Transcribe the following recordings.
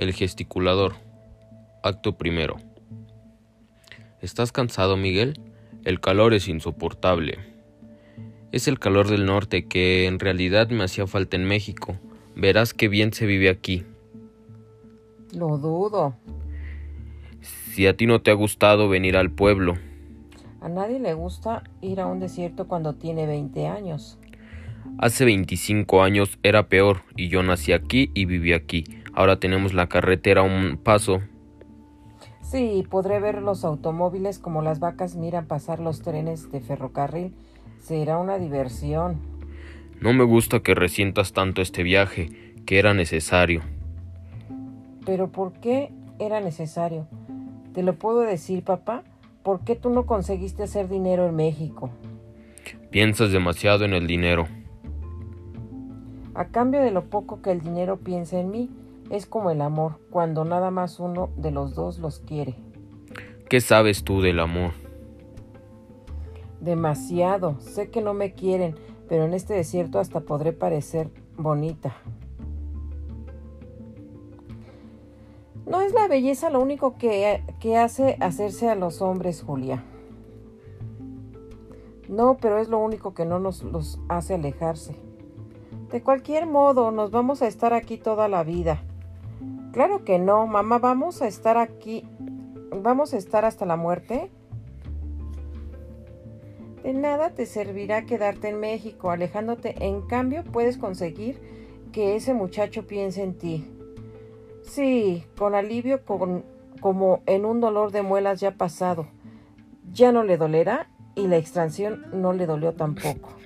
El gesticulador. Acto primero. ¿Estás cansado, Miguel? El calor es insoportable. Es el calor del norte que en realidad me hacía falta en México. Verás qué bien se vive aquí. Lo dudo. Si a ti no te ha gustado venir al pueblo. A nadie le gusta ir a un desierto cuando tiene 20 años. Hace 25 años era peor y yo nací aquí y viví aquí. Ahora tenemos la carretera a un paso. Sí, podré ver los automóviles como las vacas miran pasar los trenes de ferrocarril. Será una diversión. No me gusta que resientas tanto este viaje, que era necesario. Pero ¿por qué era necesario? Te lo puedo decir, papá. ¿Por qué tú no conseguiste hacer dinero en México? Piensas demasiado en el dinero. A cambio de lo poco que el dinero piensa en mí, es como el amor, cuando nada más uno de los dos los quiere. ¿Qué sabes tú del amor? Demasiado. Sé que no me quieren, pero en este desierto hasta podré parecer bonita. No es la belleza lo único que, que, hace hacerse a los hombres, Julia. No, pero es lo único que no nos los hace alejarse. De cualquier modo, nos vamos a estar aquí toda la vida. Claro que no, mamá, vamos a estar aquí. ¿Vamos a estar hasta la muerte? De nada te servirá quedarte en México, alejándote. En cambio, puedes conseguir que ese muchacho piense en ti. Sí, con alivio, con, como en un dolor de muelas ya pasado. Ya no le dolerá y la extracción no le dolió tampoco.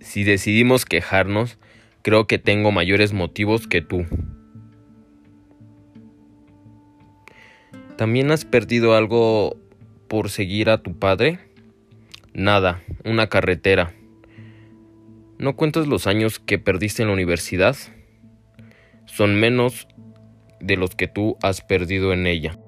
Si decidimos quejarnos, creo que tengo mayores motivos que tú. ¿También has perdido algo por seguir a tu padre? Nada, una carretera. ¿No cuentas los años que perdiste en la universidad? Son menos de los que tú has perdido en ella.